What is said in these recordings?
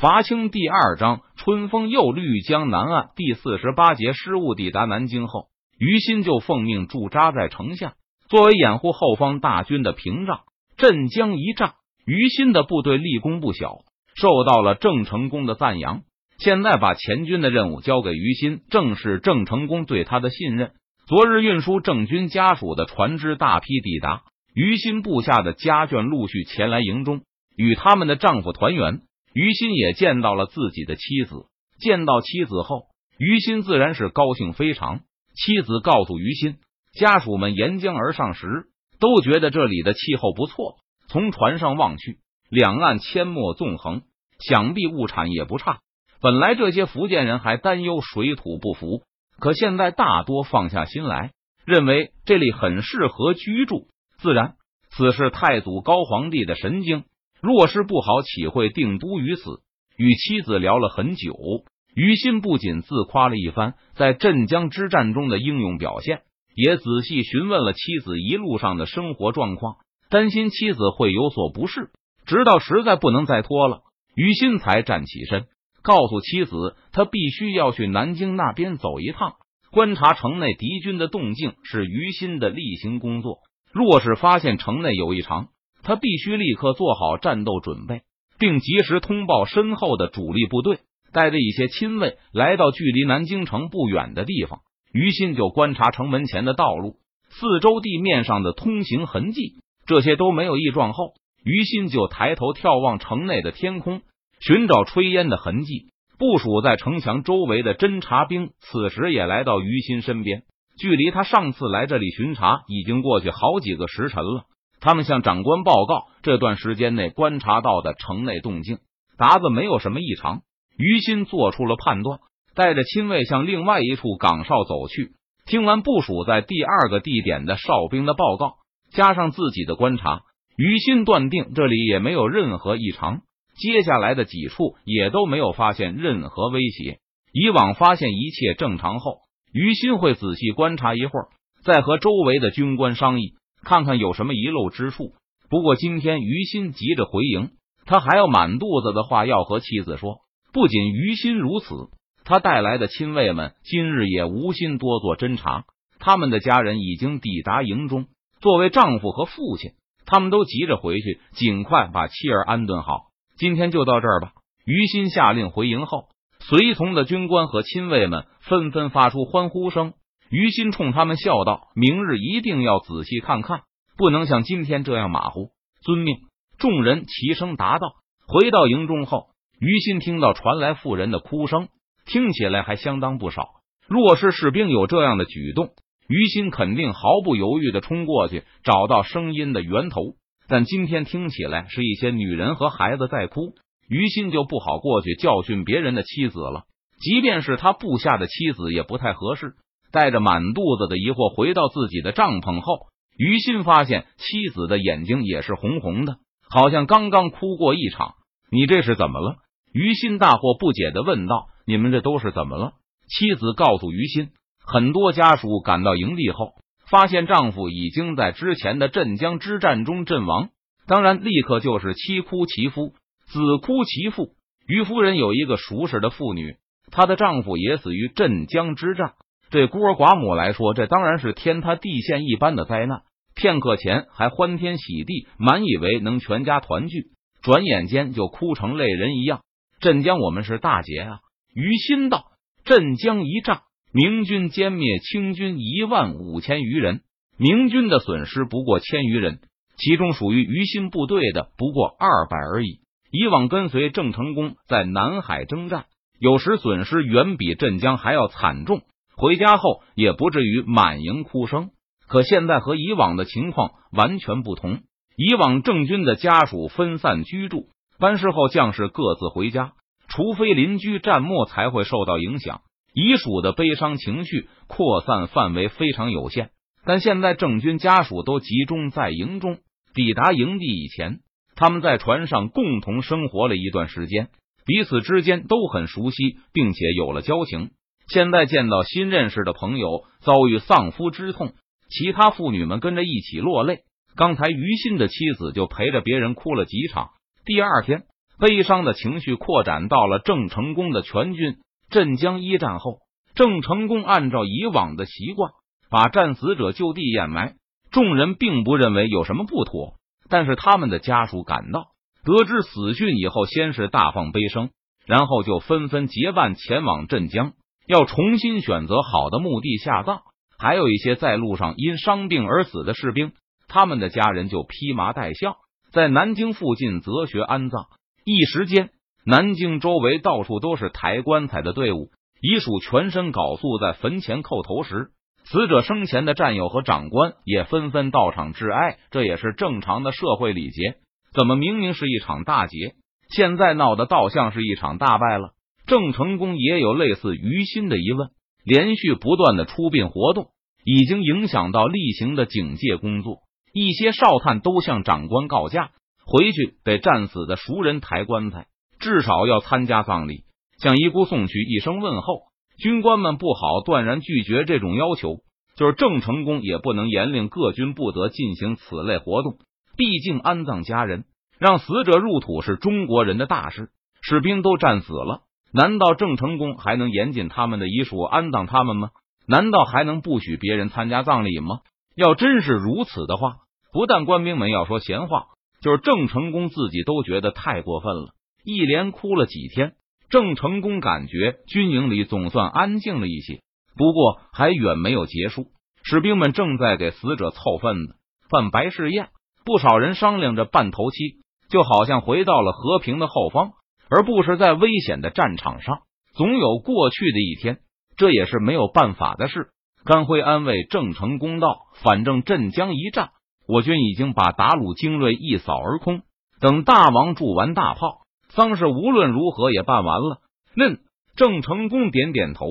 伐清第二章，春风又绿江南岸第四十八节失误抵达南京后，于心就奉命驻扎在城下，作为掩护后方大军的屏障。镇江一战，于心的部队立功不小，受到了郑成功的赞扬。现在把前军的任务交给于心，正是郑成功对他的信任。昨日运输郑军家属的船只大批抵达，于心部下的家眷陆续前来营中，与他们的丈夫团圆。于心也见到了自己的妻子，见到妻子后，于心自然是高兴非常。妻子告诉于心，家属们沿江而上时，都觉得这里的气候不错。从船上望去，两岸阡陌纵横，想必物产也不差。本来这些福建人还担忧水土不服，可现在大多放下心来，认为这里很适合居住。自然，此事太祖高皇帝的神经。若是不好，岂会定都于此？与妻子聊了很久，于心不仅自夸了一番在镇江之战中的英勇表现，也仔细询问了妻子一路上的生活状况，担心妻子会有所不适。直到实在不能再拖了，于心才站起身，告诉妻子，他必须要去南京那边走一趟，观察城内敌军的动静，是于心的例行工作。若是发现城内有异常，他必须立刻做好战斗准备，并及时通报身后的主力部队，带着一些亲卫来到距离南京城不远的地方。于心就观察城门前的道路、四周地面上的通行痕迹，这些都没有异状后，于心就抬头眺望城内的天空，寻找炊烟的痕迹。部署在城墙周围的侦察兵此时也来到于心身边，距离他上次来这里巡查已经过去好几个时辰了。他们向长官报告这段时间内观察到的城内动静，达子没有什么异常。于心做出了判断，带着亲卫向另外一处岗哨走去。听完部署在第二个地点的哨兵的报告，加上自己的观察，于心断定这里也没有任何异常。接下来的几处也都没有发现任何威胁。以往发现一切正常后，于心会仔细观察一会儿，再和周围的军官商议。看看有什么遗漏之处。不过今天于心急着回营，他还有满肚子的话要和妻子说。不仅于心如此，他带来的亲卫们今日也无心多做侦查。他们的家人已经抵达营中，作为丈夫和父亲，他们都急着回去，尽快把妻儿安顿好。今天就到这儿吧。于心下令回营后，随从的军官和亲卫们纷纷发出欢呼声。于心冲他们笑道：“明日一定要仔细看看，不能像今天这样马虎。”遵命。众人齐声答道。回到营中后，于心听到传来妇人的哭声，听起来还相当不少。若是士兵有这样的举动，于心肯定毫不犹豫的冲过去找到声音的源头。但今天听起来是一些女人和孩子在哭，于心就不好过去教训别人的妻子了。即便是他部下的妻子，也不太合适。带着满肚子的疑惑回到自己的帐篷后，于心发现妻子的眼睛也是红红的，好像刚刚哭过一场。你这是怎么了？于心大惑不解的问道：“你们这都是怎么了？”妻子告诉于心，很多家属赶到营地后，发现丈夫已经在之前的镇江之战中阵亡，当然立刻就是妻哭其夫，子哭其父。于夫人有一个熟识的妇女，她的丈夫也死于镇江之战。对孤儿寡母来说，这当然是天塌地陷一般的灾难。片刻前还欢天喜地，满以为能全家团聚，转眼间就哭成泪人一样。镇江，我们是大捷啊！于心道，镇江一战，明军歼灭清军一万五千余人，明军的损失不过千余人，其中属于于心部队的不过二百而已。以往跟随郑成功在南海征战，有时损失远比镇江还要惨重。回家后也不至于满营哭声，可现在和以往的情况完全不同。以往郑军的家属分散居住，班事后将士各自回家，除非邻居战没才会受到影响。遗属的悲伤情绪扩散范围非常有限，但现在郑军家属都集中在营中。抵达营地以前，他们在船上共同生活了一段时间，彼此之间都很熟悉，并且有了交情。现在见到新认识的朋友遭遇丧夫之痛，其他妇女们跟着一起落泪。刚才于心的妻子就陪着别人哭了几场。第二天，悲伤的情绪扩展到了郑成功的全军。镇江一战后，郑成功按照以往的习惯，把战死者就地掩埋。众人并不认为有什么不妥，但是他们的家属赶到，得知死讯以后，先是大放悲声，然后就纷纷结伴前往镇江，要重新选择好的墓地下葬。还有一些在路上因伤病而死的士兵，他们的家人就披麻戴孝，在南京附近择学安葬。一时间，南京周围到处都是抬棺材的队伍，遗属全身缟素在坟前叩头时，死者生前的战友和长官也纷纷到场致哀。这也是正常的社会礼节。怎么明明是一场大捷，现在闹得倒像是一场大败了？郑成功也有类似于心的疑问。连续不断的出殡活动已经影响到例行的警戒工作，一些哨探都向长官告假，回去给战死的熟人抬棺材，至少要参加葬礼，向遗孤送去一声问候。军官们不好断然拒绝这种要求，就是郑成功也不能严令各军不得进行此类活动。毕竟安葬家人，让死者入土是中国人的大事，士兵都战死了。难道郑成功还能严禁他们的遗属安葬他们吗？难道还能不许别人参加葬礼吗？要真是如此的话，不但官兵们要说闲话，就是郑成功自己都觉得太过分了。一连哭了几天，郑成功感觉军营里总算安静了一些。不过还远没有结束，士兵们正在给死者凑份子、办白事宴，不少人商量着办头七，就好像回到了和平的后方。而不是在危险的战场上，总有过去的一天，这也是没有办法的事。甘辉安慰郑成功道：“反正镇江一战，我军已经把达鲁精锐一扫而空。等大王铸完大炮，丧事无论如何也办完了。”嫩郑成功点点头，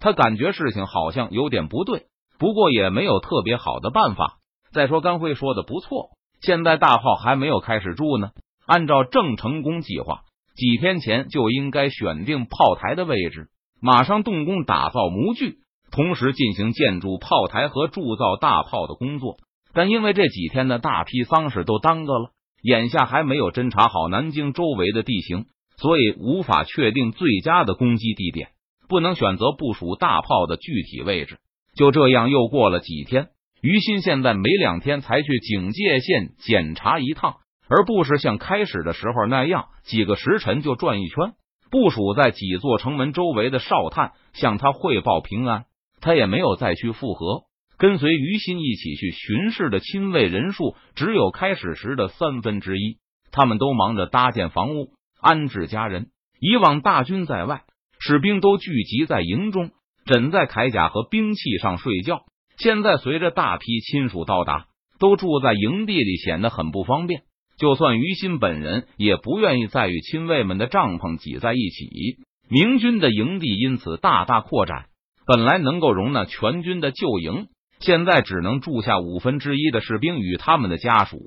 他感觉事情好像有点不对，不过也没有特别好的办法。再说甘辉说的不错，现在大炮还没有开始铸呢。按照郑成功计划。几天前就应该选定炮台的位置，马上动工打造模具，同时进行建筑炮台和铸造大炮的工作。但因为这几天的大批丧事都耽搁了，眼下还没有侦查好南京周围的地形，所以无法确定最佳的攻击地点，不能选择部署大炮的具体位置。就这样，又过了几天，于心现在每两天才去警戒线检查一趟。而不是像开始的时候那样，几个时辰就转一圈。部署在几座城门周围的哨探向他汇报平安，他也没有再去复合。跟随于心一起去巡视的亲卫人数只有开始时的三分之一，他们都忙着搭建房屋、安置家人。以往大军在外，士兵都聚集在营中，枕在铠甲和兵器上睡觉。现在随着大批亲属到达，都住在营地里，显得很不方便。就算于心本人也不愿意再与亲卫们的帐篷挤在一起。明军的营地因此大大扩展，本来能够容纳全军的旧营，现在只能住下五分之一的士兵与他们的家属，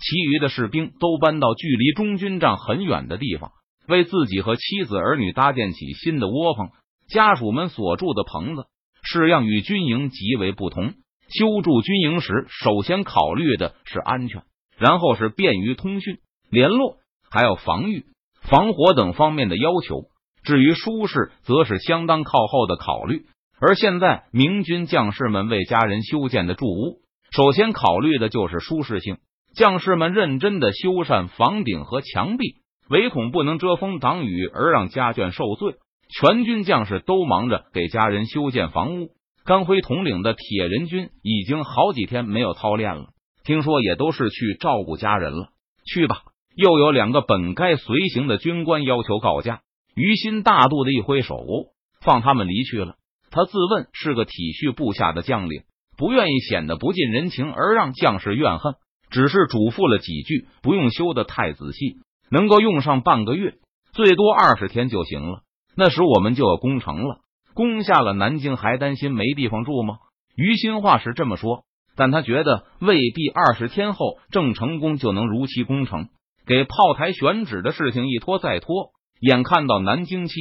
其余的士兵都搬到距离中军帐很远的地方，为自己和妻子儿女搭建起新的窝棚。家属们所住的棚子式样与军营极为不同。修筑军营时，首先考虑的是安全。然后是便于通讯、联络，还有防御、防火等方面的要求。至于舒适，则是相当靠后的考虑。而现在，明军将士们为家人修建的住屋，首先考虑的就是舒适性。将士们认真的修缮房顶和墙壁，唯恐不能遮风挡雨而让家眷受罪。全军将士都忙着给家人修建房屋。甘辉统领的铁人军已经好几天没有操练了。听说也都是去照顾家人了，去吧。又有两个本该随行的军官要求告假，于心大度的一挥手，放他们离去了。他自问是个体恤部下的将领，不愿意显得不近人情而让将士怨恨，只是嘱咐了几句，不用修的太仔细，能够用上半个月，最多二十天就行了。那时我们就要攻城了，攻下了南京，还担心没地方住吗？于心话是这么说。但他觉得未必二十天后郑成功就能如期攻城，给炮台选址的事情一拖再拖，眼看到南京期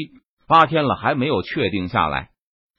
八天了还没有确定下来，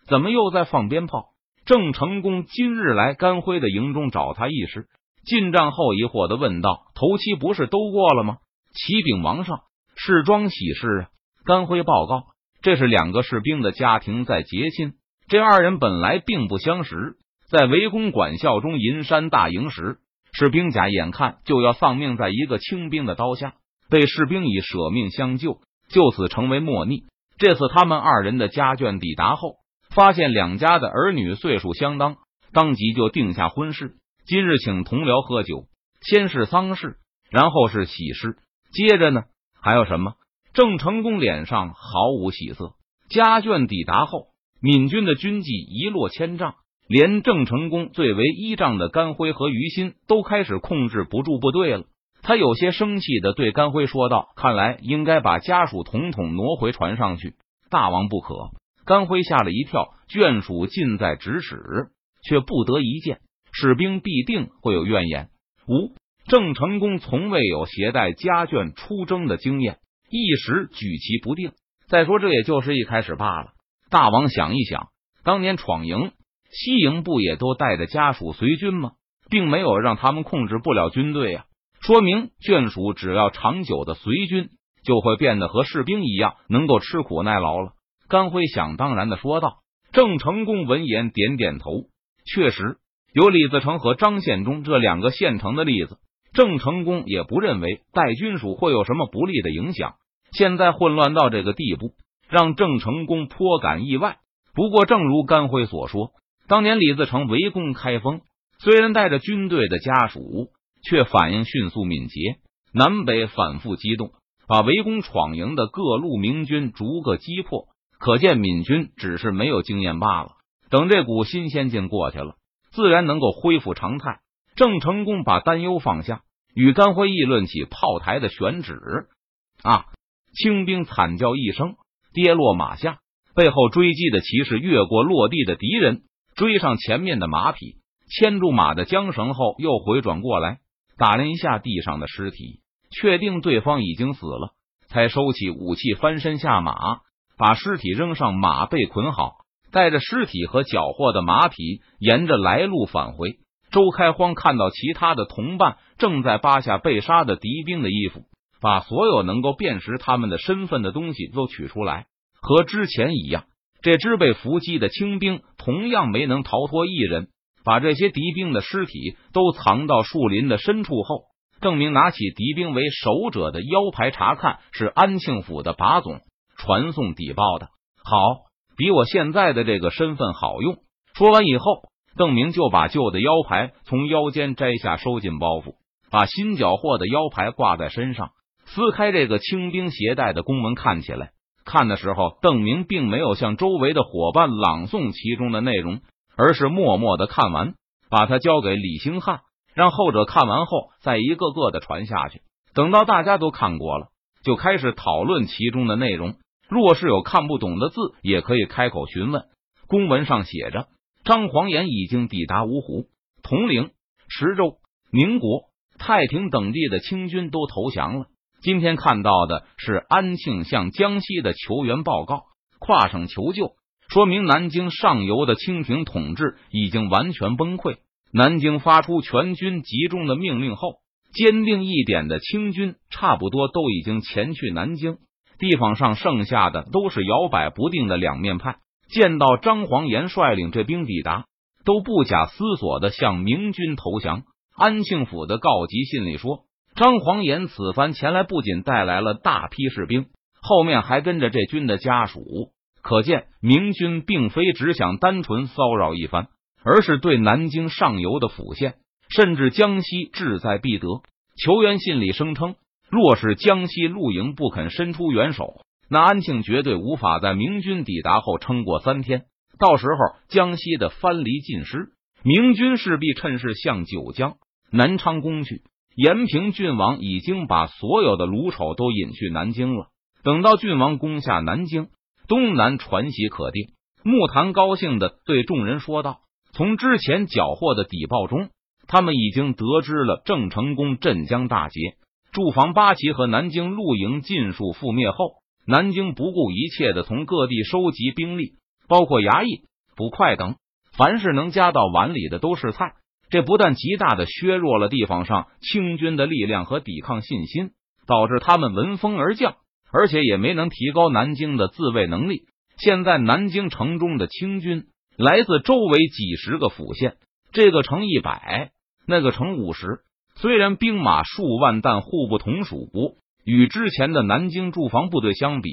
怎么又在放鞭炮？郑成功今日来甘辉的营中找他议事，进帐后疑惑的问道：“头七不是都过了吗？启禀王上，是庄喜事啊！甘辉报告，这是两个士兵的家庭在结亲。这二人本来并不相识，在围攻管校中银山大营时，士兵甲眼看就要丧命在一个清兵的刀下，被士兵乙舍命相救，就此成为莫逆。这次他们二人的家眷抵达后，发现两家的儿女岁数相当，当即就定下婚事。今日请同僚喝酒，先是丧事，然后是喜事，接着呢还有什么？郑成功脸上毫无喜色。家眷抵达后，闽军的军纪一落千丈，连郑成功最为依仗的甘辉和于心都开始控制不住部队了。他有些生气的对甘辉说道：“看来应该把家属统统挪回船上去，大王不可。”甘辉吓了一跳，眷属近在咫尺，却不得一见，士兵必定会有怨言。五郑成功从未有携带家眷出征的经验，一时举棋不定。再说，这也就是一开始罢了。大王想一想，当年闯营、西营不也都带着家属随军吗？并没有让他们控制不了军队呀。说明眷属只要长久的随军，就会变得和士兵一样，能够吃苦耐劳了。甘辉想当然的说道。郑成功闻言点点头，确实有李自成和张献忠这两个现成的例子，郑成功也不认为带军属会有什么不利的影响。现在混乱到这个地步，让郑成功颇感意外。不过，正如甘辉所说，当年李自成围攻开封，虽然带着军队的家属。却反应迅速敏捷，南北反复机动，把围攻闯营的各路明军逐个击破。可见闽军只是没有经验罢了。等这股新鲜劲过去了，自然能够恢复常态。郑成功把担忧放下，与甘辉议论起炮台的选址。啊！清兵惨叫一声，跌落马下。背后追击的骑士越过落地的敌人，追上前面的马匹，牵住马的缰绳后，又回转过来。打量一下地上的尸体，确定对方已经死了，才收起武器，翻身下马，把尸体扔上马背，捆好，带着尸体和缴获的马匹，沿着来路返回。周开荒看到其他的同伴正在扒下被杀的敌兵的衣服，把所有能够辨识他们的身份的东西都取出来，和之前一样，这支被伏击的清兵同样没能逃脱一人。把这些敌兵的尸体都藏到树林的深处后，郑明拿起敌兵为首者的腰牌查看，是安庆府的把总传送底报的。好，比我现在的这个身份好用。说完以后，邓明就把旧的腰牌从腰间摘下，收进包袱，把新缴获的腰牌挂在身上，撕开这个清兵携带的公文，看起来。看的时候，邓明并没有向周围的伙伴朗诵其中的内容。而是默默的看完，把它交给李兴汉，让后者看完后再一个个的传下去。等到大家都看过了，就开始讨论其中的内容。若是有看不懂的字，也可以开口询问。公文上写着：张黄岩已经抵达芜湖、铜陵、池州、宁国、太平等地的清军都投降了。今天看到的是安庆向江西的求援报告，跨省求救。说明南京上游的清廷统治已经完全崩溃。南京发出全军集中的命令后，坚定一点的清军差不多都已经前去南京。地方上剩下的都是摇摆不定的两面派。见到张黄岩率领这兵抵达，都不假思索的向明军投降。安庆府的告急信里说，张黄岩此番前来不仅带来了大批士兵，后面还跟着这军的家属。可见，明军并非只想单纯骚扰一番，而是对南京上游的府县，甚至江西志在必得。求援信里声称，若是江西陆营不肯伸出援手，那安庆绝对无法在明军抵达后撑过三天。到时候，江西的藩篱尽失，明军势必趁势向九江、南昌攻去。延平郡王已经把所有的卢丑都引去南京了。等到郡王攻下南京。东南传喜可定，木坛高兴的对众人说道：“从之前缴获的底报中，他们已经得知了郑成功镇江大捷，驻防八旗和南京陆营尽数覆灭后，南京不顾一切的从各地收集兵力，包括衙役、捕快等，凡是能夹到碗里的都是菜。这不但极大的削弱了地方上清军的力量和抵抗信心，导致他们闻风而降。而且也没能提高南京的自卫能力。现在南京城中的清军来自周围几十个府县，这个城一百，那个城五十。虽然兵马数万，但互不同属。与之前的南京驻防部队相比，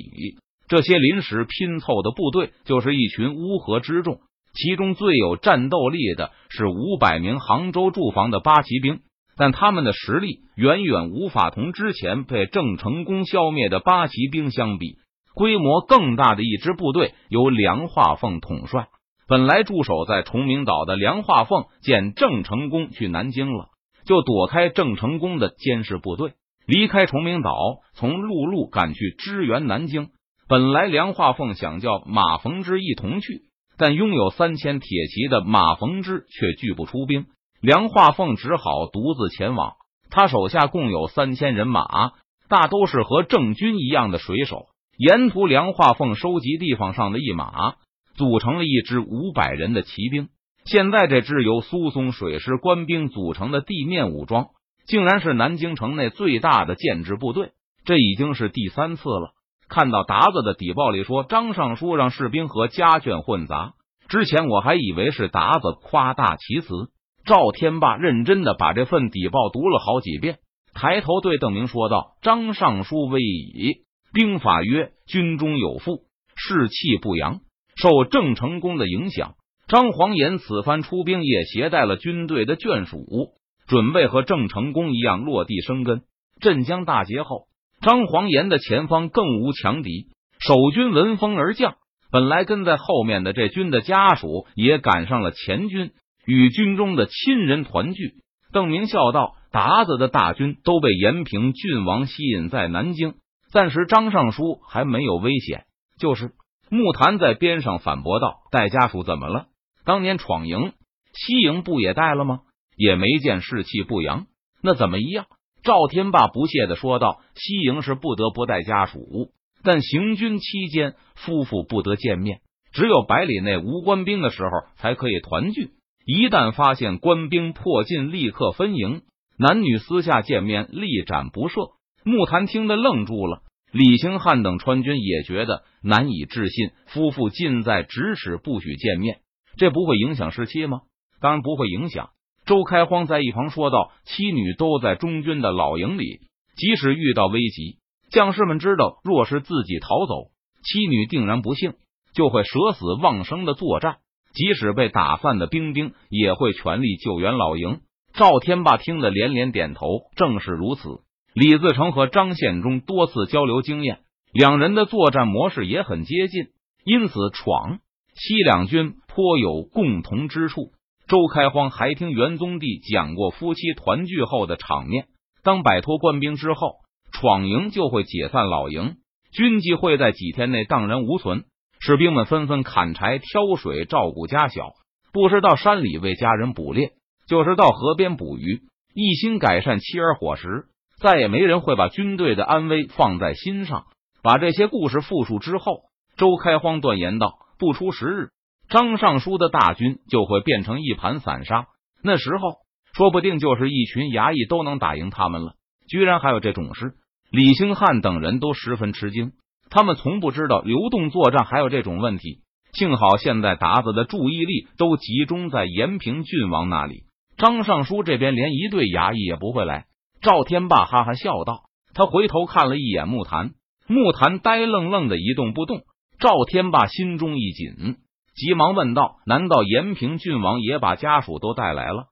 这些临时拼凑的部队就是一群乌合之众。其中最有战斗力的是五百名杭州驻防的八旗兵，但他们的实力远远无法同之前被郑成功消灭的八旗兵相比。规模更大的一支部队由梁化凤统帅。本来驻守在崇明岛的梁化凤见郑成功去南京了，就躲开郑成功的监视部队，离开崇明岛，从陆路赶去支援南京。本来梁化凤想叫马逢之一同去，但拥有三千铁骑的马逢之却拒不出兵，梁化凤只好独自前往。他手下共有三千人马，大都是和郑军一样的水手。沿途，梁化凤收集地方上的一马，组成了一支五百人的骑兵。现在，这支由苏松水师官兵组成的地面武装，竟然是南京城内最大的建制部队。这已经是第三次了。看到达子的底报里说张尚书让士兵和家眷混杂，之前我还以为是达子夸大其词。赵天霸认真的把这份底报读了好几遍，抬头对邓明说道：“张尚书威仪。”兵法曰：军中有负，士气不扬。受郑成功的影响，张黄岩此番出兵也携带了军队的眷属，准备和郑成功一样落地生根。镇江大捷后，张黄岩的前方更无强敌，守军闻风而降。本来跟在后面的这军的家属也赶上了前军，与军中的亲人团聚。邓明笑道：“达子的大军都被延平郡王吸引在南京。”暂时，张尚书还没有危险。就是木坛在边上反驳道：“带家属怎么了？当年闯营、西营不也带了吗？也没见士气不扬，那怎么一样？”赵天霸不屑的说道：“西营是不得不带家属，但行军期间夫妇不得见面，只有百里内无官兵的时候才可以团聚。一旦发现官兵迫近，立刻分营，男女私下见面，立斩不赦。”木坛听得愣住了，李兴汉等川军也觉得难以置信。夫妇近在咫尺，不许见面，这不会影响士气吗？当然不会影响。周开荒在一旁说道：“妻女都在中军的老营里，即使遇到危急，将士们知道，若是自己逃走，妻女定然不幸，就会舍死忘生的作战。即使被打散的兵丁，也会全力救援老营。”赵天霸听得连连点头，正是如此。李自成和张献忠多次交流经验，两人的作战模式也很接近，因此闯西两军颇有共同之处。周开荒还听元宗帝讲过夫妻团聚后的场面：当摆脱官兵之后，闯营就会解散老营，军纪会在几天内荡然无存，士兵们纷纷砍柴、挑水，照顾家小，不是到山里为家人捕猎，就是到河边捕鱼，一心改善妻儿伙食。再也没人会把军队的安危放在心上。把这些故事复述之后，周开荒断言道：“不出十日，张尚书的大军就会变成一盘散沙。那时候，说不定就是一群衙役都能打赢他们了。居然还有这种事！”李兴汉等人都十分吃惊，他们从不知道流动作战还有这种问题。幸好现在达子的注意力都集中在延平郡王那里，张尚书这边连一队衙役也不会来。赵天霸哈哈笑道：“他回头看了一眼木坛，木坛呆愣愣的一动不动。赵天霸心中一紧，急忙问道：‘难道延平郡王也把家属都带来了？’